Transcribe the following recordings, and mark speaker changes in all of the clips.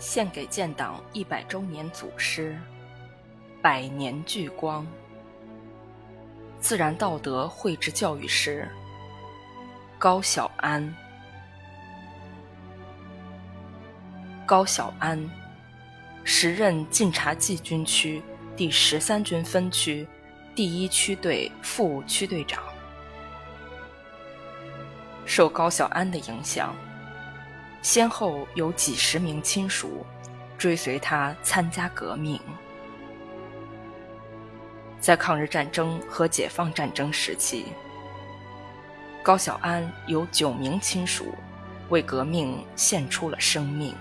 Speaker 1: 献给建党一百周年祖师，百年聚光。自然道德绘制教育师，高小安。高小安，时任晋察冀军区第十三军分区第一区队副区队长。受高小安的影响。先后有几十名亲属追随他参加革命。在抗日战争和解放战争时期，高晓安有九名亲属为革命献出了生命。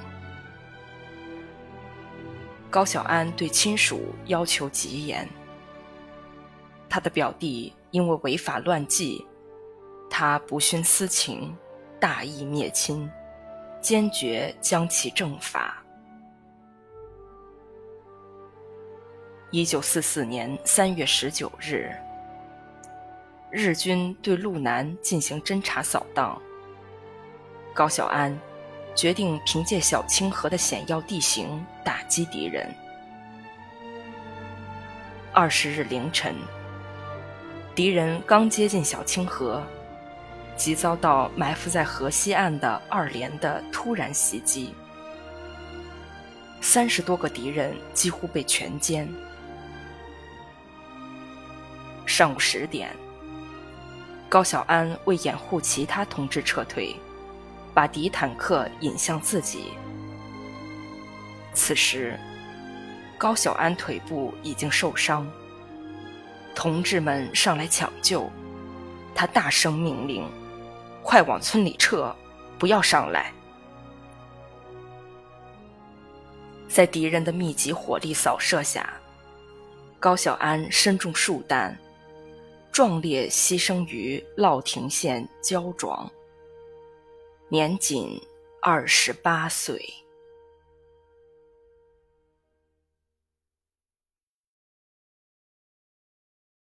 Speaker 1: 高晓安对亲属要求极严，他的表弟因为违法乱纪，他不徇私情，大义灭亲。坚决将其正法。一九四四年三月十九日，日军对路南进行侦察扫荡。高晓安决定凭借小清河的险要地形打击敌人。二十日凌晨，敌人刚接近小清河。即遭到埋伏在河西岸的二连的突然袭击，三十多个敌人几乎被全歼。上午十点，高小安为掩护其他同志撤退，把敌坦克引向自己。此时，高小安腿部已经受伤，同志们上来抢救，他大声命令。快往村里撤，不要上来！在敌人的密集火力扫射下，高小安身中数弹，壮烈牺牲于乐亭县焦庄，年仅二十八岁。